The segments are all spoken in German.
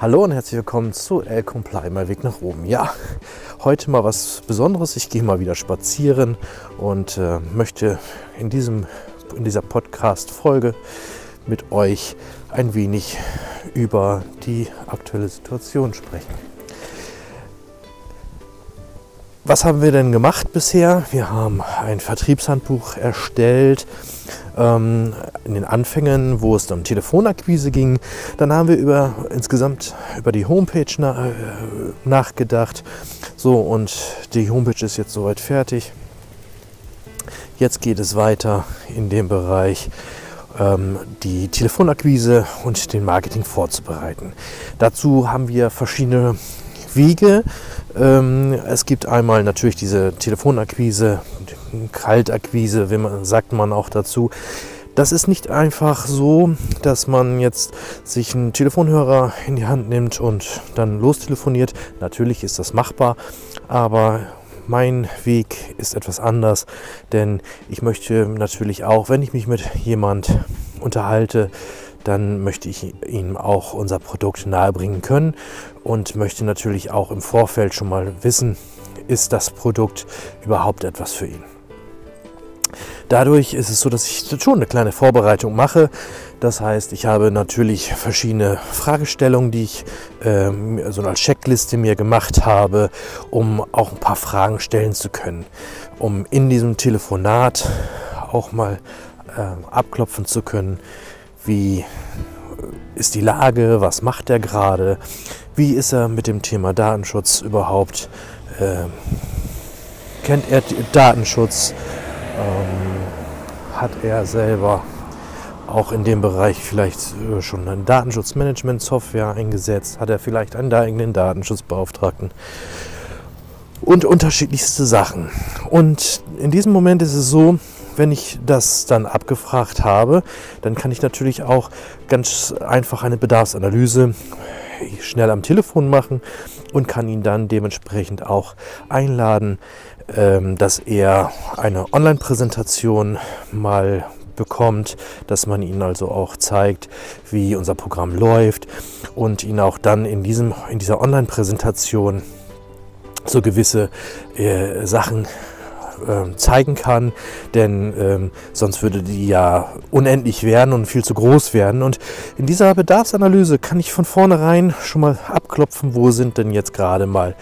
Hallo und herzlich willkommen zu El Comply, mein Weg nach oben. Ja, heute mal was Besonderes. Ich gehe mal wieder spazieren und äh, möchte in, diesem, in dieser Podcast-Folge mit euch ein wenig über die aktuelle Situation sprechen. Was haben wir denn gemacht bisher? Wir haben ein Vertriebshandbuch erstellt ähm, in den Anfängen, wo es um Telefonakquise ging. Dann haben wir über insgesamt über die Homepage na, äh, nachgedacht. So und die Homepage ist jetzt soweit fertig. Jetzt geht es weiter in dem Bereich ähm, die Telefonakquise und den Marketing vorzubereiten. Dazu haben wir verschiedene Wege. Ähm, es gibt einmal natürlich diese Telefonakquise, Kaltakquise, wie man, sagt man auch dazu. Das ist nicht einfach so, dass man jetzt sich einen Telefonhörer in die Hand nimmt und dann lostelefoniert. Natürlich ist das machbar, aber mein Weg ist etwas anders, denn ich möchte natürlich auch, wenn ich mich mit jemand unterhalte, dann möchte ich ihm auch unser Produkt nahebringen können und möchte natürlich auch im Vorfeld schon mal wissen, ist das Produkt überhaupt etwas für ihn. Dadurch ist es so, dass ich schon eine kleine Vorbereitung mache. Das heißt, ich habe natürlich verschiedene Fragestellungen, die ich ähm, so als Checkliste mir gemacht habe, um auch ein paar Fragen stellen zu können, um in diesem Telefonat auch mal äh, abklopfen zu können, wie ist die Lage, was macht er gerade, wie ist er mit dem Thema Datenschutz überhaupt, äh, kennt er Datenschutz, ähm, hat er selber auch in dem Bereich vielleicht äh, schon eine Datenschutzmanagement-Software eingesetzt, hat er vielleicht einen eigenen Datenschutzbeauftragten? Und unterschiedlichste Sachen. Und in diesem Moment ist es so, wenn ich das dann abgefragt habe, dann kann ich natürlich auch ganz einfach eine Bedarfsanalyse schnell am Telefon machen und kann ihn dann dementsprechend auch einladen, ähm, dass er eine Online-Präsentation mal bekommt, dass man ihn also auch zeigt, wie unser Programm läuft und ihn auch dann in, diesem, in dieser Online-Präsentation so gewisse äh, Sachen äh, zeigen kann, denn ähm, sonst würde die ja unendlich werden und viel zu groß werden. Und in dieser Bedarfsanalyse kann ich von vornherein schon mal abklopfen, wo sind denn jetzt gerade mal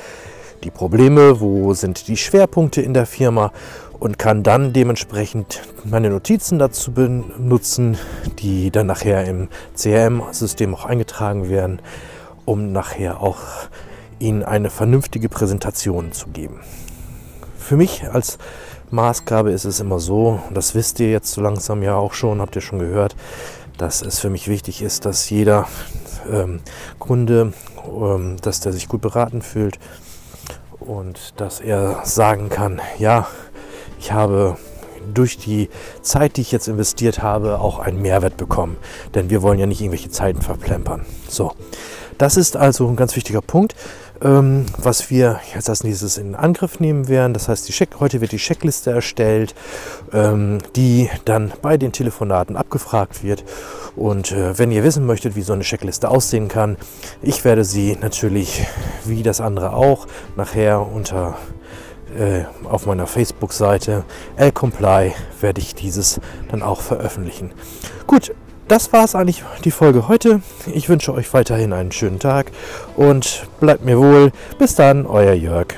die Probleme, wo sind die Schwerpunkte in der Firma und kann dann dementsprechend meine Notizen dazu benutzen, die dann nachher im CRM-System auch eingetragen werden, um nachher auch Ihnen eine vernünftige Präsentation zu geben für mich als Maßgabe ist es immer so, und das wisst ihr jetzt so langsam ja auch schon, habt ihr schon gehört, dass es für mich wichtig ist, dass jeder ähm, Kunde, ähm, dass der sich gut beraten fühlt und dass er sagen kann, ja, ich habe durch die Zeit, die ich jetzt investiert habe, auch einen Mehrwert bekommen. Denn wir wollen ja nicht irgendwelche Zeiten verplempern. So, das ist also ein ganz wichtiger Punkt ähm, was wir jetzt als nächstes in Angriff nehmen werden. Das heißt, die Check heute wird die Checkliste erstellt, ähm, die dann bei den Telefonaten abgefragt wird. Und äh, wenn ihr wissen möchtet, wie so eine Checkliste aussehen kann, ich werde sie natürlich, wie das andere auch, nachher unter äh, auf meiner Facebook-Seite L-Comply werde ich dieses dann auch veröffentlichen. Gut, das war es eigentlich die Folge heute. Ich wünsche euch weiterhin einen schönen Tag und bleibt mir wohl. Bis dann, euer Jörg.